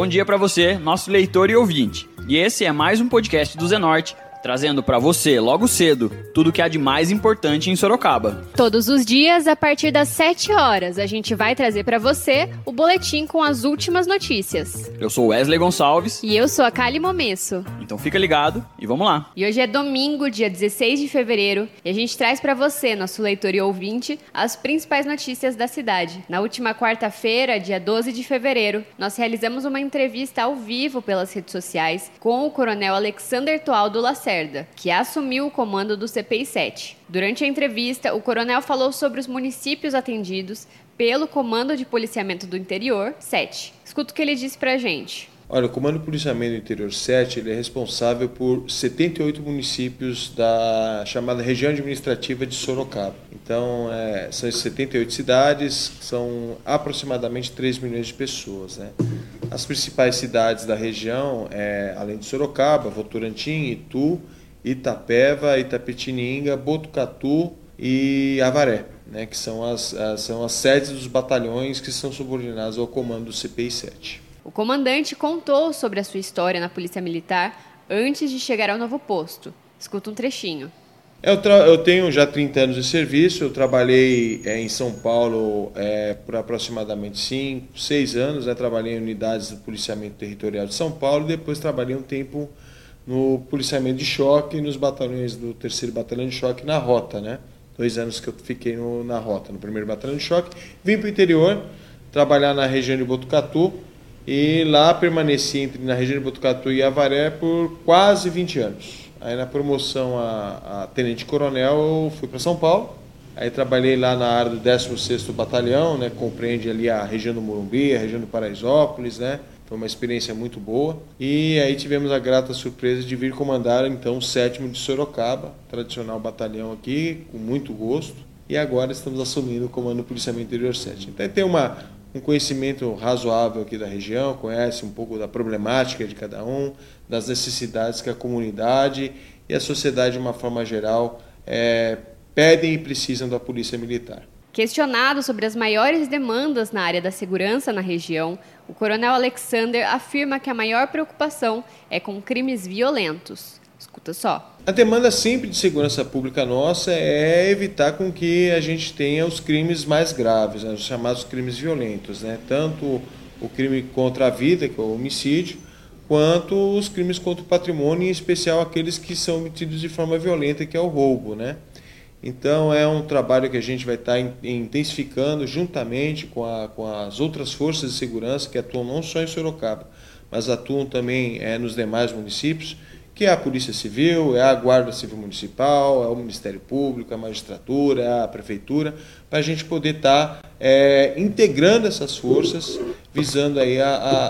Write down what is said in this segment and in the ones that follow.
Bom dia para você, nosso leitor e ouvinte. E esse é mais um podcast do Zenorte trazendo para você, logo cedo, tudo o que há de mais importante em Sorocaba. Todos os dias, a partir das 7 horas, a gente vai trazer para você o boletim com as últimas notícias. Eu sou Wesley Gonçalves. E eu sou a Kali Momesso. Então fica ligado e vamos lá. E hoje é domingo, dia 16 de fevereiro, e a gente traz para você, nosso leitor e ouvinte, as principais notícias da cidade. Na última quarta-feira, dia 12 de fevereiro, nós realizamos uma entrevista ao vivo pelas redes sociais com o coronel Alexander Toaldo Lacerda Lacerda, que assumiu o comando do CPI 7. Durante a entrevista, o coronel falou sobre os municípios atendidos pelo Comando de Policiamento do Interior 7. Escuta o que ele disse pra gente. Olha, o Comando de Policiamento do Interior 7 ele é responsável por 78 municípios da chamada região administrativa de Sorocaba. Então, é, são 78 cidades, são aproximadamente 3 milhões de pessoas. Né? As principais cidades da região, é, além de Sorocaba, Votorantim, Itu, Itapeva, Itapetininga, Botucatu e Avaré, né? que são as, as, são as sedes dos batalhões que são subordinados ao comando do CPI 7. O comandante contou sobre a sua história na Polícia Militar antes de chegar ao novo posto. Escuta um trechinho. Eu, eu, tenho já 30 anos de serviço, eu trabalhei é, em São Paulo é, por aproximadamente 5, 6 anos, né? trabalhei em unidades do policiamento territorial de São Paulo, depois trabalhei um tempo no policiamento de choque, nos batalhões do terceiro batalhão de choque na rota, né? Dois anos que eu fiquei no, na rota, no primeiro batalhão de choque. Vim para o interior, trabalhar na região de Botucatu, e lá permaneci entre, na região de Botucatu e Avaré por quase 20 anos. Aí na promoção a, a tenente coronel eu fui para São Paulo. Aí trabalhei lá na área do 16º Batalhão, né, compreende ali a região do Morumbi, a região do Paraisópolis, né? Foi uma experiência muito boa. E aí tivemos a grata surpresa de vir comandar então o 7 de Sorocaba, tradicional batalhão aqui, com muito gosto. E agora estamos assumindo o comando do Policiamento Interior 7. Então tem uma um conhecimento razoável aqui da região, conhece um pouco da problemática de cada um, das necessidades que a comunidade e a sociedade, de uma forma geral, é, pedem e precisam da Polícia Militar. Questionado sobre as maiores demandas na área da segurança na região, o coronel Alexander afirma que a maior preocupação é com crimes violentos. Só. A demanda sempre de segurança pública nossa é evitar com que a gente tenha os crimes mais graves, né, os chamados crimes violentos, né? tanto o crime contra a vida, que é o homicídio, quanto os crimes contra o patrimônio, em especial aqueles que são cometidos de forma violenta, que é o roubo. Né? Então é um trabalho que a gente vai estar intensificando juntamente com, a, com as outras forças de segurança que atuam não só em Sorocaba, mas atuam também é, nos demais municípios que é a Polícia Civil, é a Guarda Civil Municipal, é o Ministério Público, é a Magistratura, é a Prefeitura, para a gente poder estar tá, é, integrando essas forças, visando aí a, a,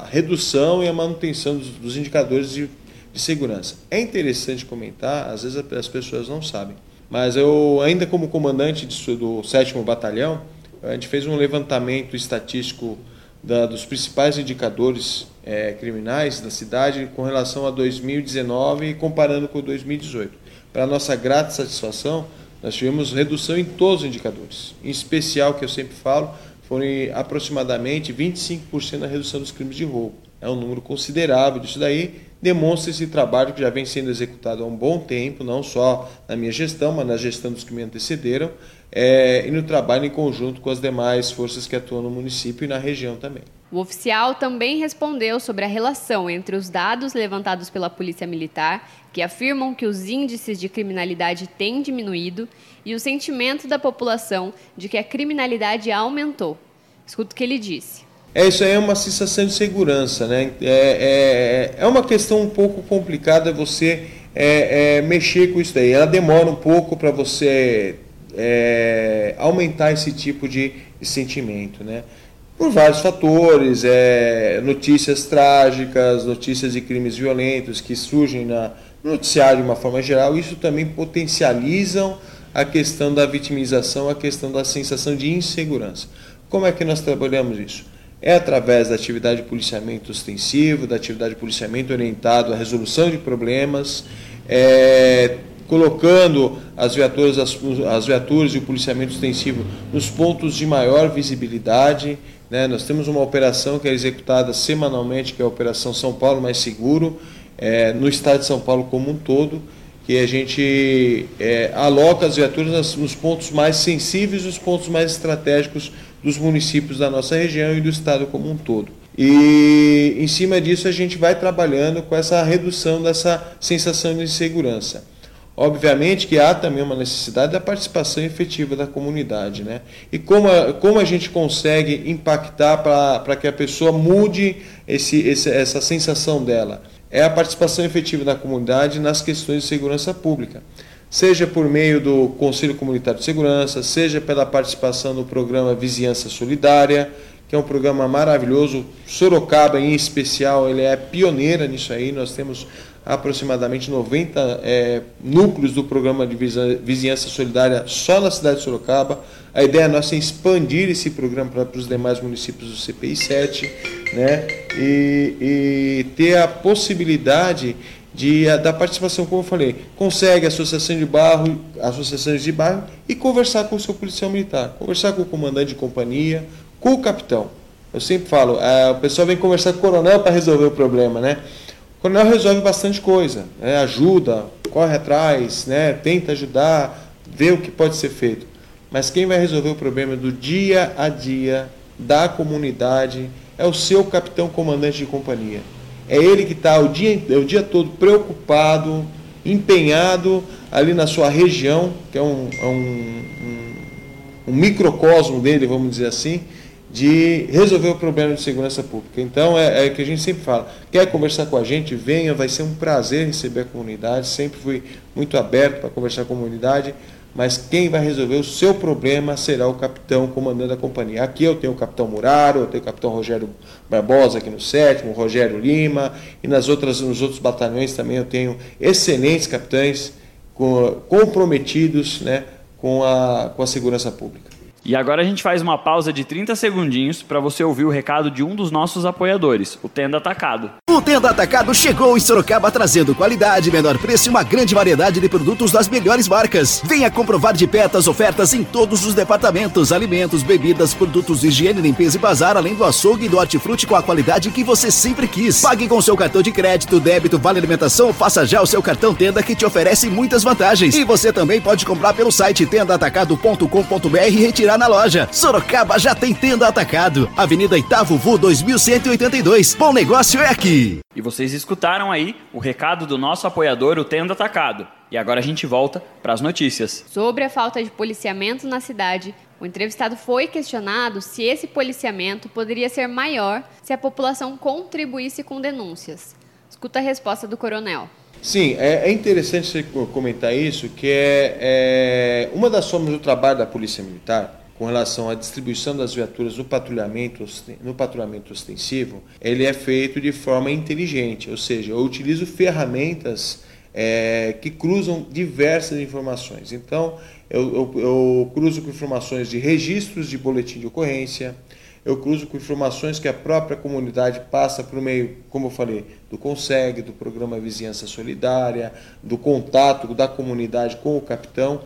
a, redução e a manutenção dos, dos indicadores de, de, segurança. É interessante comentar, às vezes as pessoas não sabem, mas eu, ainda como comandante do 7 Batalhão, a gente fez um levantamento estatístico da, dos principais indicadores é, criminais da cidade com relação a 2019 e comparando com 2018. Para nossa grata satisfação, nós tivemos redução em todos os indicadores. Em especial, que eu sempre falo, foram aproximadamente 25% da redução dos crimes de roubo. É um número considerável disso daí, demonstra esse trabalho que já vem sendo executado há um bom tempo, não só na minha gestão, mas na gestão dos que me antecederam, é, e no trabalho em conjunto com as demais forças que atuam no município e na região também. O oficial também respondeu sobre a relação entre os dados levantados pela Polícia Militar, que afirmam que os índices de criminalidade têm diminuído, e o sentimento da população de que a criminalidade aumentou. Escuta o que ele disse. É, isso aí é uma sensação de segurança, né? É, é, é uma questão um pouco complicada você é, é, mexer com isso daí. Ela demora um pouco para você é, aumentar esse tipo de, de sentimento, né? por vários fatores, é, notícias trágicas, notícias de crimes violentos que surgem na, no noticiário de uma forma geral, isso também potencializam a questão da vitimização, a questão da sensação de insegurança. Como é que nós trabalhamos isso? É através da atividade de policiamento ostensivo, da atividade de policiamento orientado à resolução de problemas, é, colocando as viaturas, as, as viaturas e o policiamento extensivo nos pontos de maior visibilidade. Né? Nós temos uma operação que é executada semanalmente, que é a Operação São Paulo Mais Seguro, é, no estado de São Paulo como um todo, que a gente é, aloca as viaturas nos pontos mais sensíveis, nos pontos mais estratégicos dos municípios da nossa região e do estado como um todo. E em cima disso a gente vai trabalhando com essa redução dessa sensação de insegurança. Obviamente que há também uma necessidade da participação efetiva da comunidade. Né? E como a, como a gente consegue impactar para que a pessoa mude esse, esse, essa sensação dela? É a participação efetiva da comunidade nas questões de segurança pública. Seja por meio do Conselho Comunitário de Segurança, seja pela participação no programa Vizinhança Solidária, que é um programa maravilhoso. Sorocaba, em especial, ele é pioneira nisso aí. Nós temos aproximadamente 90 é, núcleos do programa de vizinhança solidária só na cidade de Sorocaba. A ideia nossa é expandir esse programa para os demais municípios do CPI 7 né? e, e ter a possibilidade de, da participação, como eu falei, consegue associação de bairro, associações de bairro e conversar com o seu policial militar, conversar com o comandante de companhia, com o capitão. Eu sempre falo, a, o pessoal vem conversar com o coronel para resolver o problema, né? O coronel resolve bastante coisa, né? ajuda, corre atrás, né? tenta ajudar, vê o que pode ser feito. Mas quem vai resolver o problema do dia a dia da comunidade é o seu capitão comandante de companhia. É ele que está o dia, o dia todo preocupado, empenhado ali na sua região, que é um, é um, um, um microcosmo dele, vamos dizer assim, de resolver o problema de segurança pública. Então, é, é que a gente sempre fala, quer conversar com a gente, venha, vai ser um prazer receber a comunidade, sempre fui muito aberto para conversar com a comunidade, mas quem vai resolver o seu problema será o capitão comandando a companhia. Aqui eu tenho o capitão Muraro, eu tenho o capitão Rogério Barbosa aqui no sétimo, Rogério Lima, e nas outras, nos outros batalhões também eu tenho excelentes capitães comprometidos né, com, a, com a segurança pública. E agora a gente faz uma pausa de 30 segundinhos para você ouvir o recado de um dos nossos apoiadores, o Tenda Atacado. O Tenda Atacado chegou em Sorocaba trazendo qualidade, menor preço e uma grande variedade de produtos das melhores marcas. Venha comprovar de perto as ofertas em todos os departamentos: alimentos, bebidas, produtos de higiene, limpeza e bazar, além do açougue e do hortifruti com a qualidade que você sempre quis. Pague com seu cartão de crédito, débito, vale alimentação, faça já o seu cartão Tenda que te oferece muitas vantagens. E você também pode comprar pelo site tendaatacado.com.br e retirar na loja. Sorocaba já tem tenda atacado. Avenida Itavo Vu 2182. Bom negócio é aqui. E vocês escutaram aí o recado do nosso apoiador, o Tenda Atacado. E agora a gente volta para as notícias. Sobre a falta de policiamento na cidade, o entrevistado foi questionado se esse policiamento poderia ser maior se a população contribuísse com denúncias. Escuta a resposta do coronel. Sim, é, é interessante você comentar isso, que é, é uma das formas do trabalho da Polícia Militar com relação à distribuição das viaturas no patrulhamento, no patrulhamento ostensivo, ele é feito de forma inteligente, ou seja, eu utilizo ferramentas é, que cruzam diversas informações. Então, eu, eu, eu cruzo com informações de registros de boletim de ocorrência, eu cruzo com informações que a própria comunidade passa por meio, como eu falei, do CONSEG, do Programa Vizinhança Solidária, do contato da comunidade com o capitão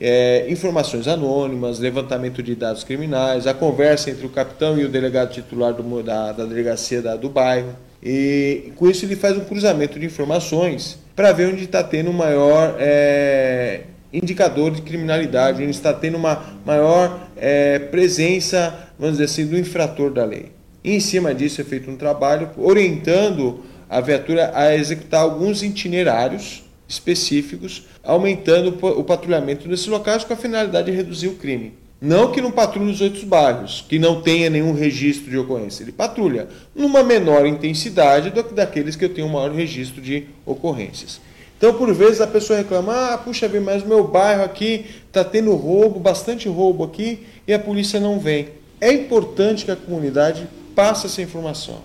é, informações anônimas, levantamento de dados criminais, a conversa entre o capitão e o delegado titular do, da, da delegacia da, do bairro. E com isso ele faz um cruzamento de informações para ver onde está tendo maior é, indicador de criminalidade, onde está tendo uma maior é, presença, vamos dizer assim, do infrator da lei. E em cima disso é feito um trabalho orientando a viatura a executar alguns itinerários específicos, aumentando o patrulhamento nesses locais com a finalidade de reduzir o crime. Não que não patrulhe os outros bairros, que não tenha nenhum registro de ocorrência. Ele patrulha numa menor intensidade do que daqueles que eu tenho maior registro de ocorrências. Então, por vezes, a pessoa reclama: ah, puxa vida, mas meu bairro aqui está tendo roubo, bastante roubo aqui, e a polícia não vem. É importante que a comunidade passe essa informação.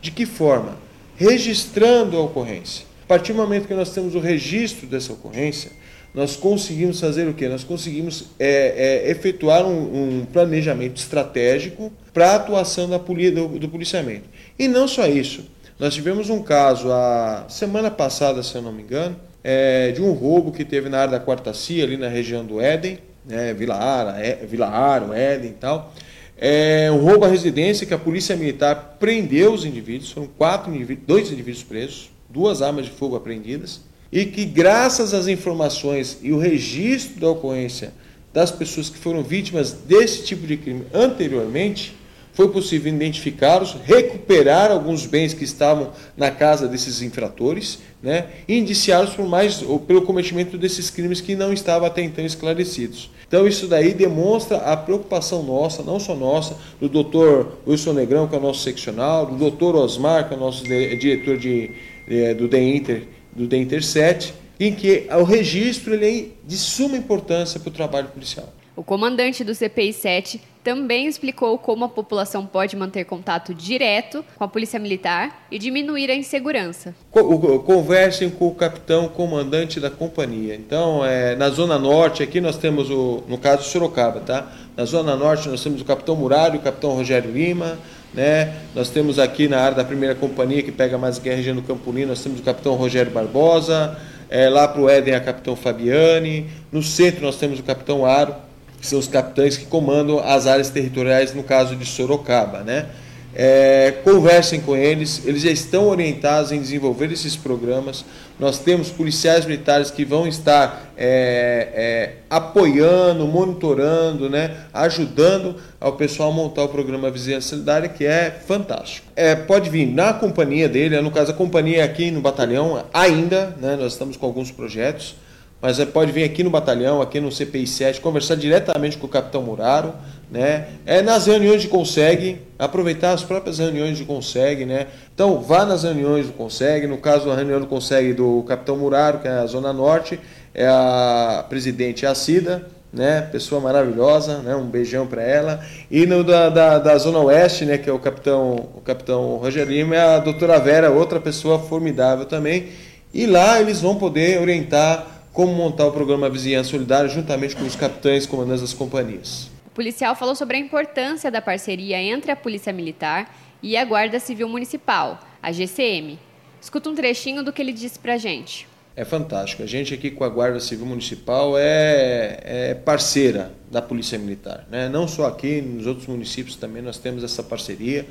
De que forma? Registrando a ocorrência partir do momento que nós temos o registro dessa ocorrência, nós conseguimos fazer o quê? Nós conseguimos é, é, efetuar um, um, planejamento estratégico para a atuação da poli do, do, policiamento. E não só isso. Nós tivemos um caso a semana passada, se eu não me engano, é, de um roubo que teve na área da Quarta Cia, ali na região do Éden, né, Vila Ara, é, Vila Aro, Éden e tal. É um roubo à residência que a polícia militar prendeu os indivíduos, foram quatro indivíduos, dois indivíduos presos, duas armas de fogo apreendidas, e que graças às informações e o registro da ocorrência das pessoas que foram vítimas desse tipo de crime anteriormente, foi possível identificá-los, recuperar alguns bens que estavam na casa desses infratores, né, e indiciá-los por mais pelo cometimento desses crimes que não estavam até então esclarecidos. Então isso daí demonstra a preocupação nossa, não só nossa, do doutor Wilson Negrão, que é o nosso seccional, do doutor Osmar, que é o nosso diretor de, de, do DEINTER, do DEINTER 7, em que o registro ele é de suma importância para o trabalho policial. O comandante do CPI 7 também explicou como a população pode manter contato direto com a Polícia Militar e diminuir a insegurança. Conversem com o capitão comandante da companhia. Então, é, na Zona Norte, aqui nós temos, o, no caso Sorocaba, tá? Na Zona Norte nós temos o capitão Murário, o capitão Rogério Lima, né? Nós temos aqui na área da primeira companhia, que pega mais guerra região do Campolino, nós temos o capitão Rogério Barbosa, é, lá para o Éden a capitão Fabiane, no centro nós temos o capitão Aro, que são os capitães que comandam as áreas territoriais, no caso de Sorocaba. Né? É, conversem com eles, eles já estão orientados em desenvolver esses programas. Nós temos policiais militares que vão estar é, é, apoiando, monitorando, né, ajudando ao pessoal a montar o programa Vizinhança Solidária, que é fantástico. É, pode vir na companhia dele, no caso a companhia aqui no batalhão, ainda, né, nós estamos com alguns projetos mas é, pode vir aqui no batalhão, aqui no CPI 7, conversar diretamente com o capitão Muraro, né? É nas reuniões de consegue, aproveitar as próprias reuniões de consegue, né? Então, vá nas reuniões do consegue, no caso a reunião do consegue do capitão Muraro, que é a Zona Norte, é a presidente é a Cida, né? Pessoa maravilhosa, né? Um beijão para ela. E no da, da, da, Zona Oeste, né? Que é o capitão, o capitão Rogério Lima, é a doutora Vera, outra pessoa formidável também. E lá eles vão poder orientar como montar o programa Vizinhança Solidária juntamente com os capitães comandantes das companhias. O policial falou sobre a importância da parceria entre a Polícia Militar e a Guarda Civil Municipal, a GCM. Escuta um trechinho do que ele disse pra gente. É fantástico. A gente aqui com a Guarda Civil Municipal é, é parceira da Polícia Militar. Né? Não só aqui, nos outros municípios também nós temos essa parceria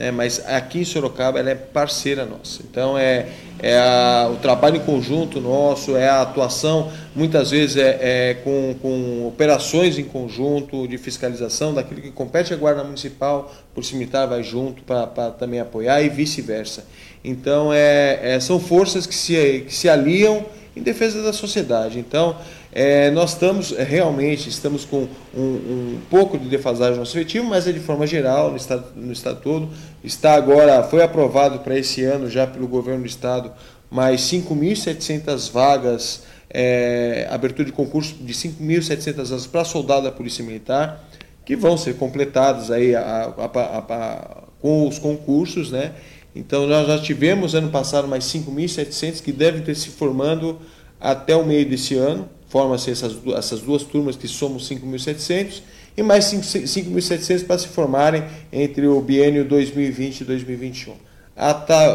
né, mas aqui em Sorocaba ela é parceira nossa. Então é, é a, o trabalho em conjunto nosso, é a atuação, muitas vezes é, é com, com, operações em conjunto de fiscalização daquilo que compete à Guarda Municipal, por Militar vai junto para também apoiar e vice-versa. Então é, é, são forças que se, que se aliam em defesa da sociedade. Então, é, nós estamos é, realmente estamos com um, um, pouco de defasagem no nosso efetivo, mas é de forma geral no estado, no estado todo. Está agora, foi aprovado para esse ano já pelo governo do estado mais 5.700 vagas, é, abertura de concurso de 5.700 vagas para soldado da Polícia Militar, que vão ser completadas aí a, a, a, com os concursos, né? Então nós já tivemos ano passado mais 5.700 que devem ter se formando até o meio desse ano forma-se essas, essas duas turmas que somos 5.700 e mais 5.700 para se formarem entre o biênio 2020 e 2021.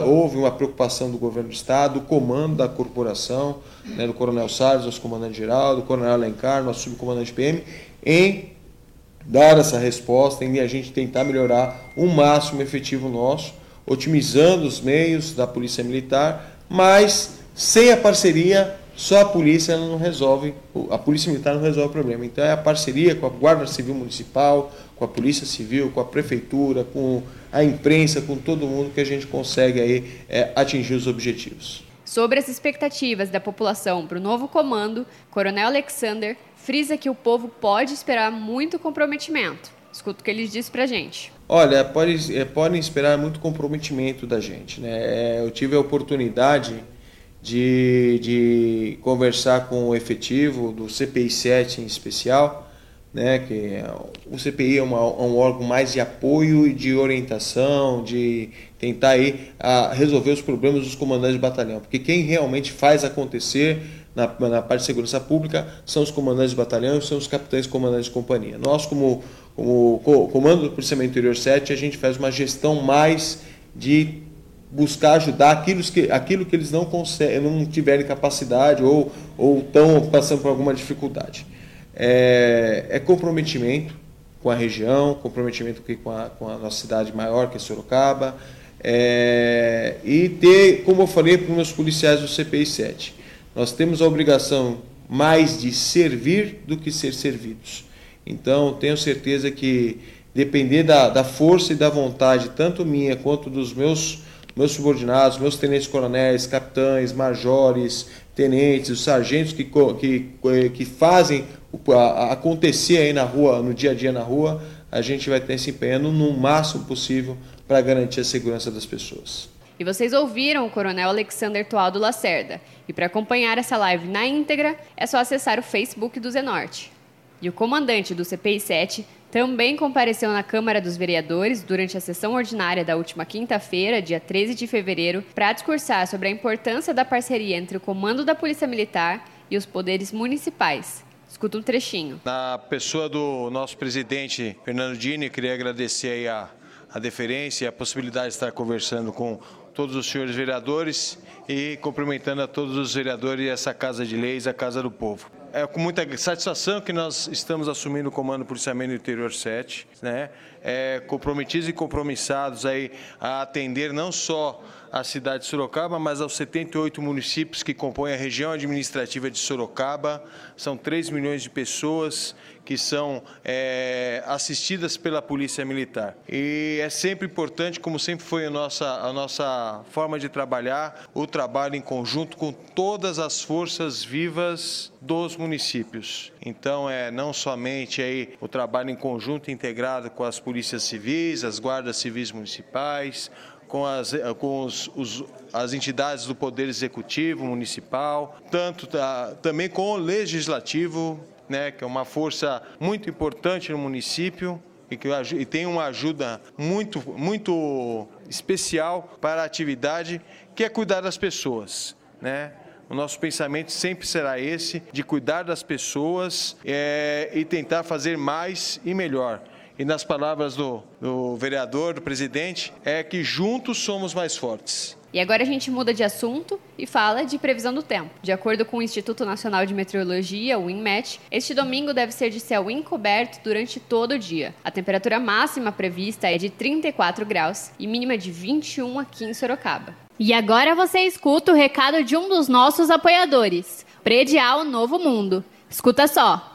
houve uma preocupação do governo do Estado, do comando da corporação, né, do Coronel Salles, nosso comandante-geral, do Coronel Alencar, nosso subcomandante PM, em dar essa resposta, em a gente tentar melhorar o máximo efetivo nosso, otimizando os meios da Polícia Militar, mas sem a parceria só a polícia não resolve, a polícia militar não resolve o problema. Então é a parceria com a Guarda Civil Municipal, com a Polícia Civil, com a Prefeitura, com a imprensa, com todo mundo que a gente consegue aí é, atingir os objetivos. Sobre as expectativas da população para o novo comando, Coronel Alexander frisa que o povo pode esperar muito comprometimento. Escuta o que ele disse para a gente. Olha, pode, é, podem esperar muito comprometimento da gente. Né? É, eu tive a oportunidade de, de conversar com o efetivo do CPI 7 em especial, né, que é, o CPI é, uma, um órgão mais de apoio e de orientação, de tentar aí a resolver os problemas dos comandantes de batalhão, porque quem realmente faz acontecer na, na parte de segurança pública são os comandantes de batalhão são os capitães comandantes de companhia. Nós, como, como comando do Policiamento Interior 7, a gente faz uma gestão mais de buscar ajudar aquilo que, aquilo que eles não, conseguem, não tiverem capacidade ou estão passando por alguma dificuldade. É, é, comprometimento com a região, comprometimento com a, com a nossa cidade maior, que é Sorocaba, é, e ter, como eu falei para os meus policiais do CPI 7, nós temos a obrigação mais de servir do que ser servidos. Então, tenho certeza que, depender da, da força e da vontade, tanto minha quanto dos meus, meus subordinados, meus tenentes-coronéis, capitães, majores, tenentes, os sargentos que, que, que fazem acontecer aí na rua, no dia a dia na rua, a gente vai estar se empenhando no máximo possível para garantir a segurança das pessoas. E vocês ouviram o Coronel Alexander Tualdo Lacerda. E para acompanhar essa live na íntegra, é só acessar o Facebook do Zenorte. E o comandante do CPI 7 também compareceu na Câmara dos Vereadores durante a sessão ordinária da última quinta-feira, dia 13 de fevereiro, para discursar sobre a importância da parceria entre o comando da Polícia Militar e os poderes municipais. Escuta um trechinho. Na pessoa do nosso presidente Fernando Dini, queria agradecer a, a deferência e a possibilidade de estar conversando com todos os senhores vereadores e cumprimentando a todos os vereadores e essa Casa de Leis, a Casa do Povo. É com muita satisfação que nós estamos assumindo o comando do Policiamento do Interior 7, né? É, comprometidos e compromissados aí a atender não só a cidade de Sorocaba, mas aos 78 municípios que compõem a região administrativa de Sorocaba. São 3 milhões de pessoas que são é, assistidas pela Polícia Militar. E é sempre importante, como sempre foi a nossa, a nossa forma de trabalhar, o trabalho em conjunto com todas as forças vivas dos municípios. Então, é não somente aí o trabalho em conjunto integrado com as polícias civis, as guardas civis municipais, com, as, eh, com os, os, as entidades do Poder Executivo Municipal, tanto também com o Legislativo, né, que é uma força muito importante no município e que e tem uma ajuda muito, muito especial para a atividade, que é cuidar das pessoas. Né? O nosso pensamento sempre será esse, de cuidar das pessoas é, e tentar fazer mais e melhor. E nas palavras do, do vereador, do presidente, é que juntos somos mais fortes. E agora a gente muda de assunto e fala de previsão do tempo. De acordo com o Instituto Nacional de Meteorologia, o INMET, este domingo deve ser de céu encoberto durante todo o dia. A temperatura máxima prevista é de 34 graus e mínima de 21 aqui em Sorocaba. E agora você escuta o recado de um dos nossos apoiadores, Predial Novo Mundo. Escuta só.